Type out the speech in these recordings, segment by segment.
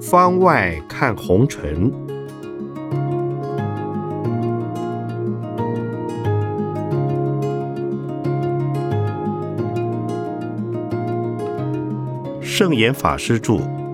方外看红尘，圣严法师著。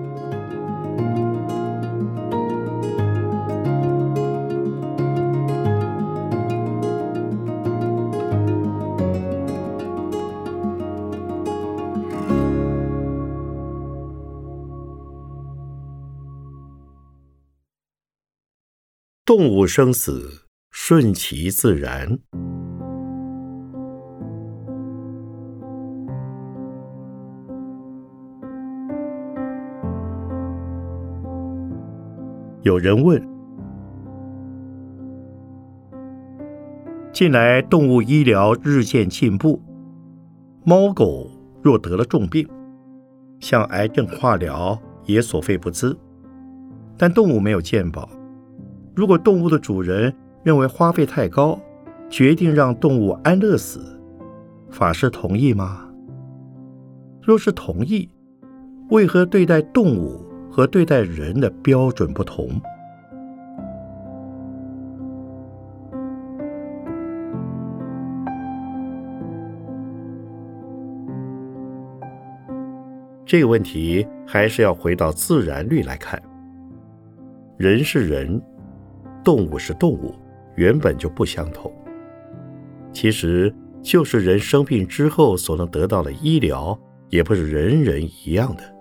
动物生死顺其自然。有人问：近来动物医疗日渐进步，猫狗若得了重病，像癌症化疗也所费不赀，但动物没有健保。如果动物的主人认为花费太高，决定让动物安乐死，法师同意吗？若是同意，为何对待动物和对待人的标准不同？这个问题还是要回到自然律来看，人是人。动物是动物，原本就不相同。其实，就是人生病之后所能得到的医疗，也不是人人一样的，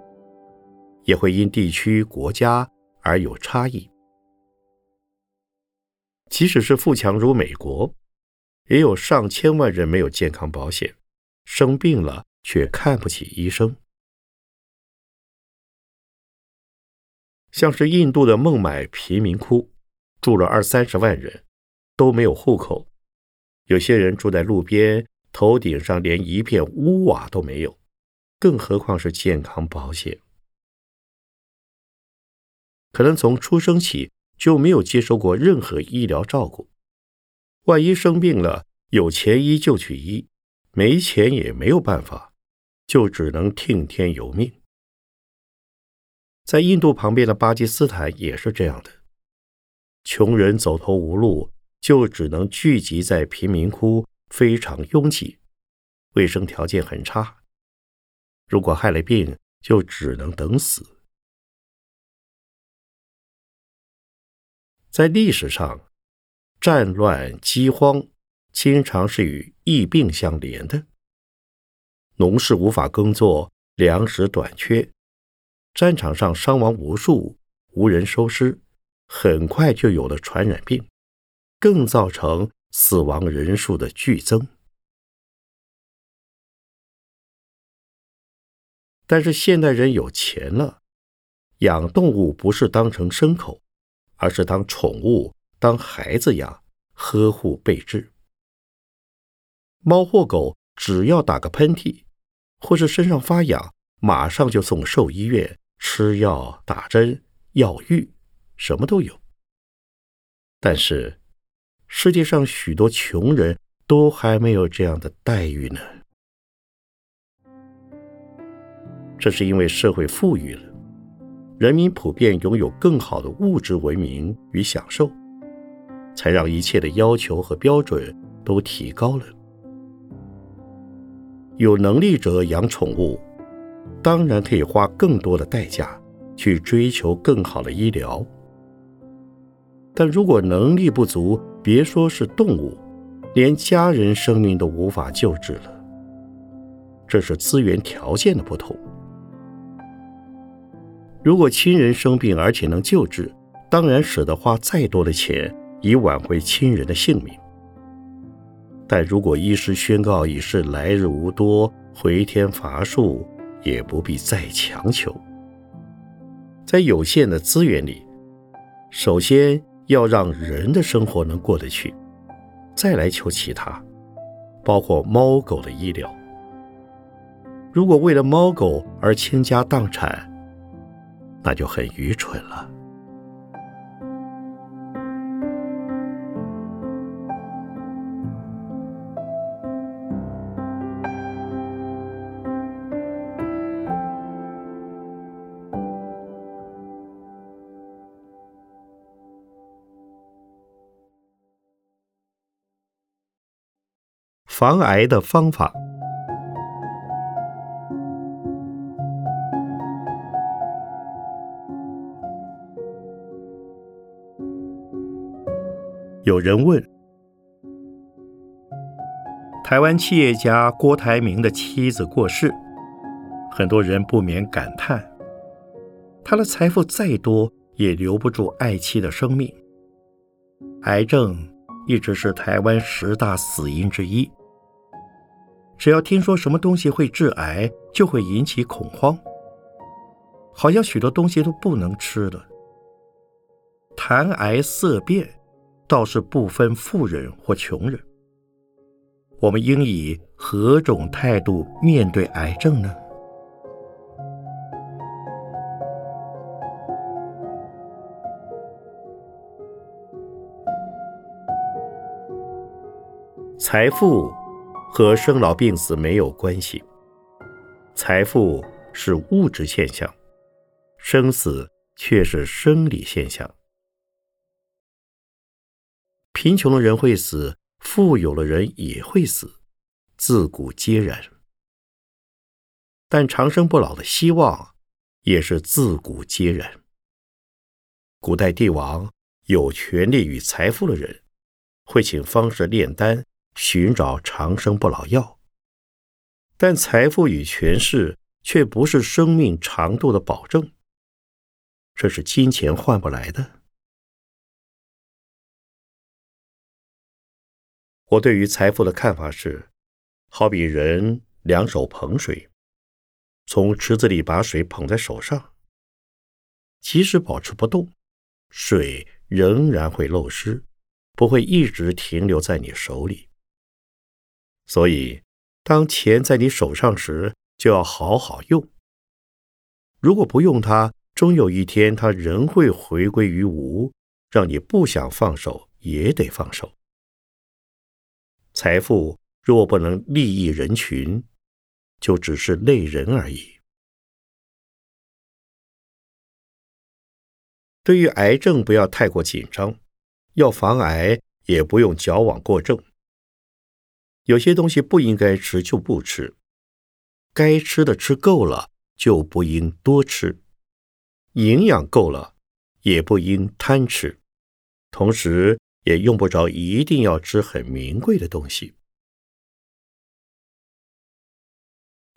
也会因地区、国家而有差异。即使是富强如美国，也有上千万人没有健康保险，生病了却看不起医生。像是印度的孟买贫民窟。住了二三十万人，都没有户口，有些人住在路边，头顶上连一片屋瓦都没有，更何况是健康保险？可能从出生起就没有接受过任何医疗照顾，万一生病了，有钱医就去医，没钱也没有办法，就只能听天由命。在印度旁边的巴基斯坦也是这样的。穷人走投无路，就只能聚集在贫民窟，非常拥挤，卫生条件很差。如果害了病，就只能等死。在历史上，战乱、饥荒经常是与疫病相连的。农事无法耕作，粮食短缺，战场上伤亡无数，无人收尸。很快就有了传染病，更造成死亡人数的剧增。但是现代人有钱了，养动物不是当成牲口，而是当宠物、当孩子养，呵护备至。猫或狗只要打个喷嚏，或是身上发痒，马上就送兽医院吃药、打针、药浴。什么都有，但是世界上许多穷人都还没有这样的待遇呢。这是因为社会富裕了，人民普遍拥有更好的物质文明与享受，才让一切的要求和标准都提高了。有能力者养宠物，当然可以花更多的代价去追求更好的医疗。但如果能力不足，别说是动物，连家人生命都无法救治了。这是资源条件的不同。如果亲人生病而且能救治，当然舍得花再多的钱以挽回亲人的性命。但如果医师宣告已是来日无多，回天乏术，也不必再强求。在有限的资源里，首先。要让人的生活能过得去，再来求其他，包括猫狗的医疗。如果为了猫狗而倾家荡产，那就很愚蠢了。防癌的方法。有人问：台湾企业家郭台铭的妻子过世，很多人不免感叹：他的财富再多，也留不住爱妻的生命。癌症一直是台湾十大死因之一。只要听说什么东西会致癌，就会引起恐慌，好像许多东西都不能吃了。谈癌色变。倒是不分富人或穷人，我们应以何种态度面对癌症呢？财富和生老病死没有关系，财富是物质现象，生死却是生理现象。贫穷的人会死，富有的人也会死，自古皆然。但长生不老的希望也是自古皆然。古代帝王有权力与财富的人，会请方士炼丹，寻找长生不老药。但财富与权势却不是生命长度的保证，这是金钱换不来的。我对于财富的看法是，好比人两手捧水，从池子里把水捧在手上，即使保持不动，水仍然会漏失，不会一直停留在你手里。所以，当钱在你手上时，就要好好用。如果不用它，终有一天它仍会回归于无，让你不想放手也得放手。财富若不能利益人群，就只是累人而已。对于癌症，不要太过紧张，要防癌也不用矫枉过正。有些东西不应该吃就不吃，该吃的吃够了就不应多吃，营养够了也不应贪吃，同时。也用不着一定要吃很名贵的东西。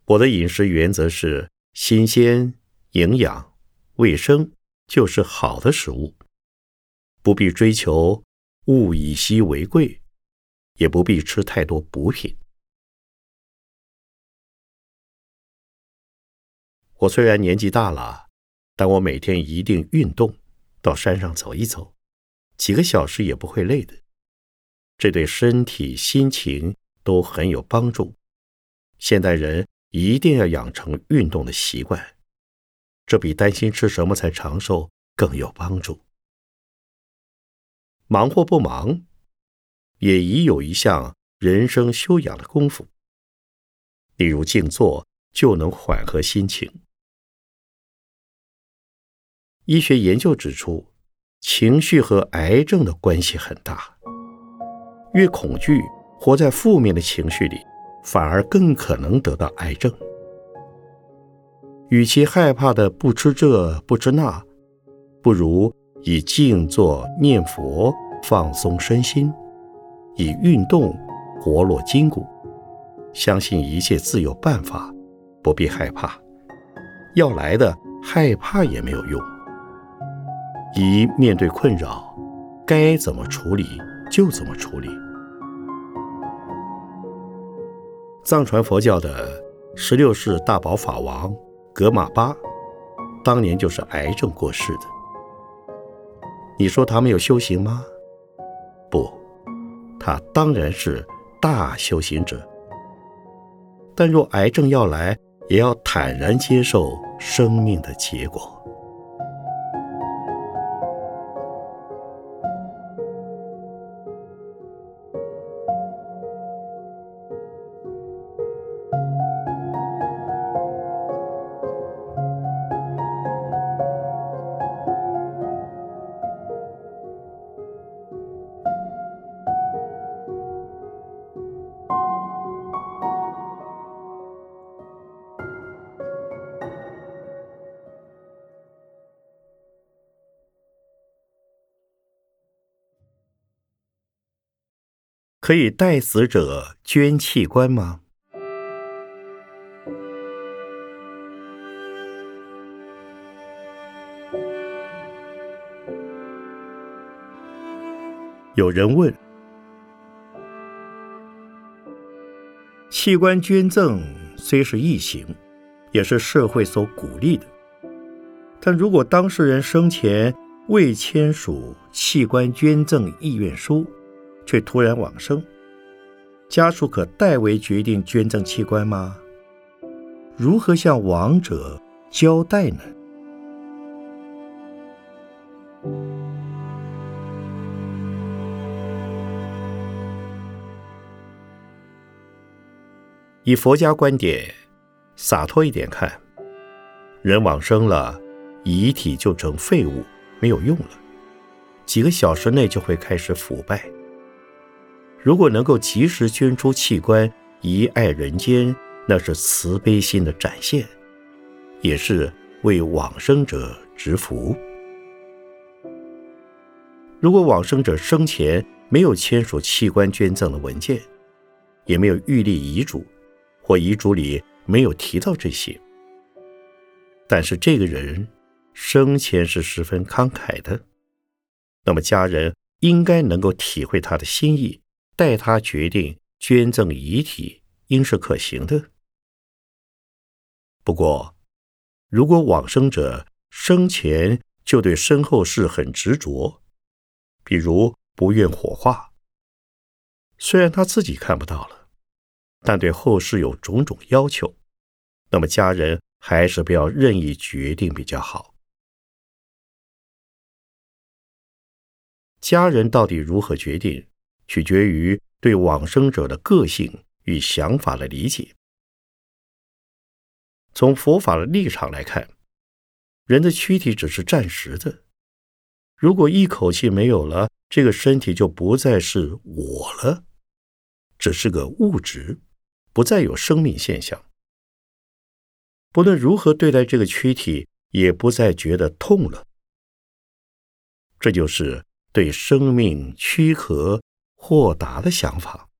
我的饮食原则是新鲜、营养、卫生，就是好的食物。不必追求物以稀为贵，也不必吃太多补品。我虽然年纪大了，但我每天一定运动，到山上走一走。几个小时也不会累的，这对身体、心情都很有帮助。现代人一定要养成运动的习惯，这比担心吃什么才长寿更有帮助。忙或不忙，也已有一项人生修养的功夫，例如静坐，就能缓和心情。医学研究指出。情绪和癌症的关系很大，越恐惧，活在负面的情绪里，反而更可能得到癌症。与其害怕的不吃这不吃那，不如以静坐念佛放松身心，以运动活络筋骨，相信一切自有办法，不必害怕，要来的害怕也没有用。一面对困扰，该怎么处理就怎么处理。藏传佛教的十六世大宝法王格玛巴，当年就是癌症过世的。你说他没有修行吗？不，他当然是大修行者。但若癌症要来，也要坦然接受生命的结果。可以代死者捐器官吗？有人问：器官捐赠虽是易行，也是社会所鼓励的，但如果当事人生前未签署器官捐赠意愿书，却突然往生，家属可代为决定捐赠器官吗？如何向亡者交代呢？以佛家观点，洒脱一点看，人往生了，遗体就成废物，没有用了，几个小时内就会开始腐败。如果能够及时捐出器官，遗爱人间，那是慈悲心的展现，也是为往生者植福。如果往生者生前没有签署器官捐赠的文件，也没有预立遗嘱，或遗嘱里没有提到这些，但是这个人生前是十分慷慨的，那么家人应该能够体会他的心意。待他决定捐赠遗体，应是可行的。不过，如果往生者生前就对身后事很执着，比如不愿火化，虽然他自己看不到了，但对后事有种种要求，那么家人还是不要任意决定比较好。家人到底如何决定？取决于对往生者的个性与想法的理解。从佛法的立场来看，人的躯体只是暂时的。如果一口气没有了，这个身体就不再是我了，只是个物质，不再有生命现象。不论如何对待这个躯体，也不再觉得痛了。这就是对生命躯壳。豁达的想法，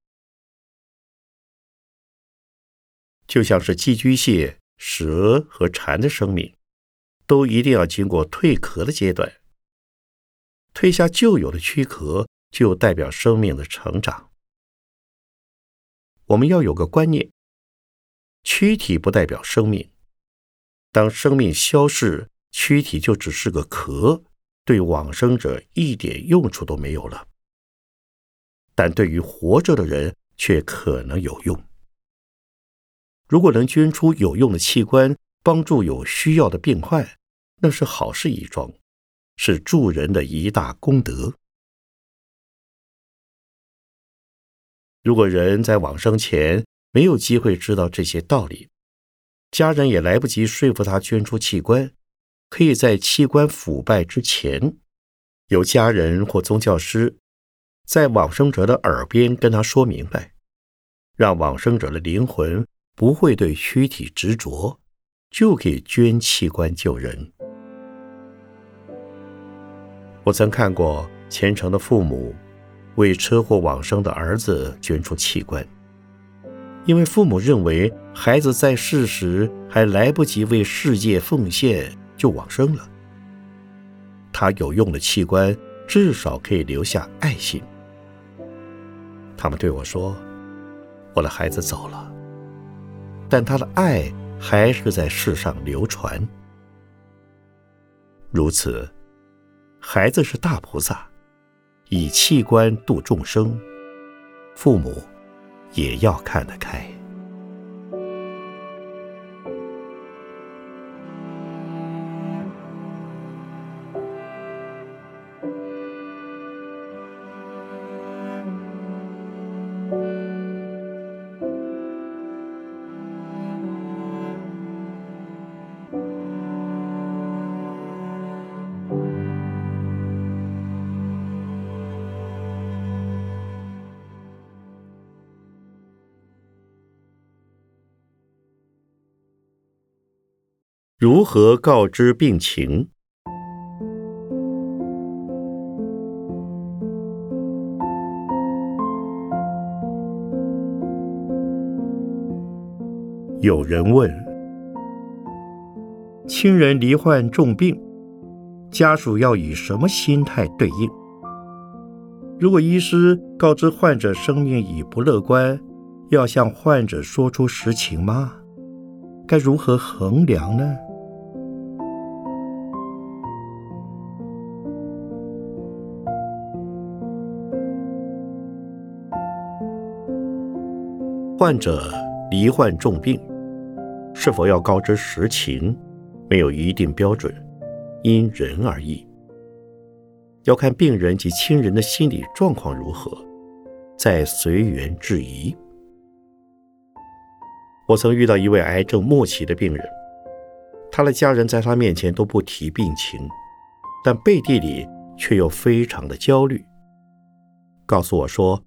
就像是寄居蟹、蛇和蝉的生命，都一定要经过蜕壳的阶段。褪下旧有的躯壳，就代表生命的成长。我们要有个观念：躯体不代表生命。当生命消逝，躯体就只是个壳，对往生者一点用处都没有了。但对于活着的人却可能有用。如果能捐出有用的器官，帮助有需要的病患，那是好事一桩，是助人的一大功德。如果人在往生前没有机会知道这些道理，家人也来不及说服他捐出器官，可以在器官腐败之前，由家人或宗教师。在往生者的耳边跟他说明白，让往生者的灵魂不会对躯体执着，就可以捐器官救人。我曾看过虔诚的父母为车祸往生的儿子捐出器官，因为父母认为孩子在世时还来不及为世界奉献就往生了，他有用的器官至少可以留下爱心。他们对我说：“我的孩子走了，但他的爱还是在世上流传。如此，孩子是大菩萨，以器官度众生，父母也要看得开。”如何告知病情？有人问亲人罹患重病家属要以什么心态对应？如果医师告知患者生命已不乐观要向患者说出实情吗？该如何衡量呢？患者罹患重病，是否要告知实情，没有一定标准，因人而异。要看病人及亲人的心理状况如何，再随缘质疑。我曾遇到一位癌症末期的病人，他的家人在他面前都不提病情，但背地里却又非常的焦虑，告诉我说，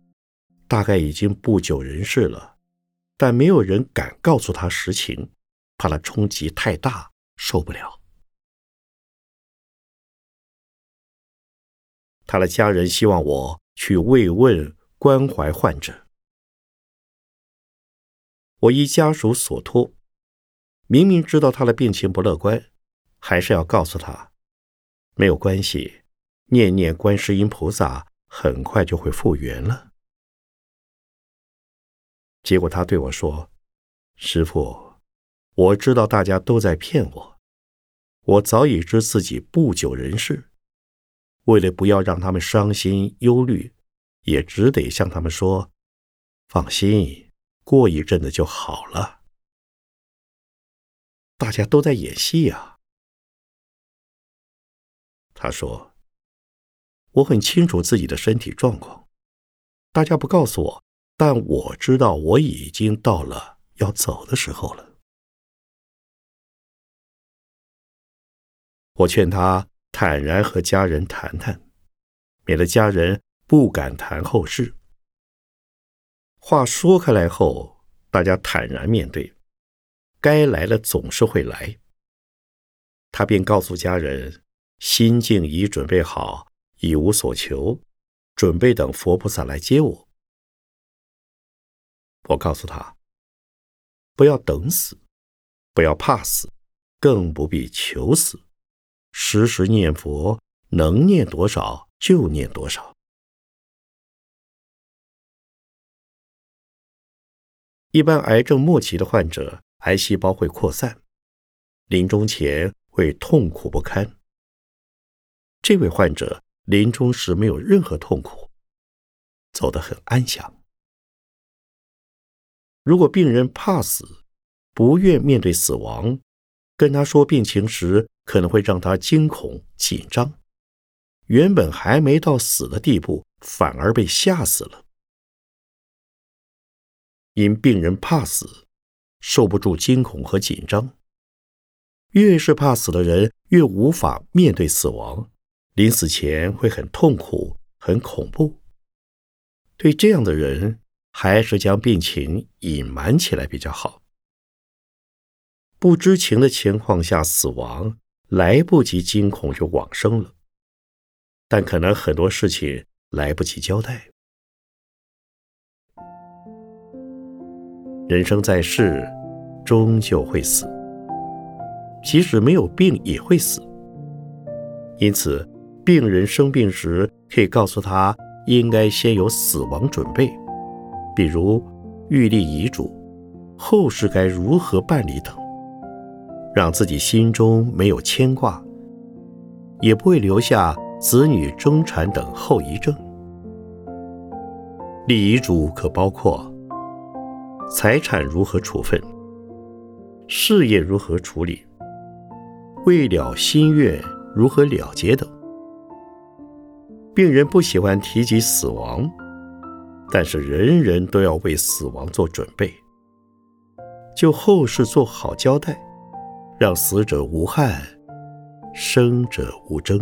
大概已经不久人世了。但没有人敢告诉他实情，怕他冲击太大受不了。他的家人希望我去慰问关怀患者，我依家属所托，明明知道他的病情不乐观，还是要告诉他没有关系，念念观世音菩萨，很快就会复原了。结果他对我说：“师傅，我知道大家都在骗我，我早已知自己不久人世。为了不要让他们伤心忧虑，也只得向他们说：放心，过一阵子就好了。大家都在演戏呀。”他说：“我很清楚自己的身体状况，大家不告诉我。”但我知道我已经到了要走的时候了。我劝他坦然和家人谈谈，免得家人不敢谈后事。话说开来后，大家坦然面对，该来的总是会来。他便告诉家人，心境已准备好，已无所求，准备等佛菩萨来接我。我告诉他：“不要等死，不要怕死，更不必求死。时时念佛，能念多少就念多少。”一般癌症末期的患者，癌细胞会扩散，临终前会痛苦不堪。这位患者临终时没有任何痛苦，走得很安详。如果病人怕死，不愿面对死亡，跟他说病情时，可能会让他惊恐紧张。原本还没到死的地步，反而被吓死了。因病人怕死，受不住惊恐和紧张。越是怕死的人，越无法面对死亡，临死前会很痛苦、很恐怖。对这样的人。还是将病情隐瞒起来比较好。不知情的情况下死亡，来不及惊恐就往生了，但可能很多事情来不及交代。人生在世，终究会死，即使没有病也会死。因此，病人生病时，可以告诉他，应该先有死亡准备。比如预立遗嘱、后事该如何办理等，让自己心中没有牵挂，也不会留下子女争产等后遗症。立遗嘱可包括财产如何处分、事业如何处理、未了心愿如何了结等。病人不喜欢提及死亡。但是人人都要为死亡做准备，就后事做好交代，让死者无憾，生者无争。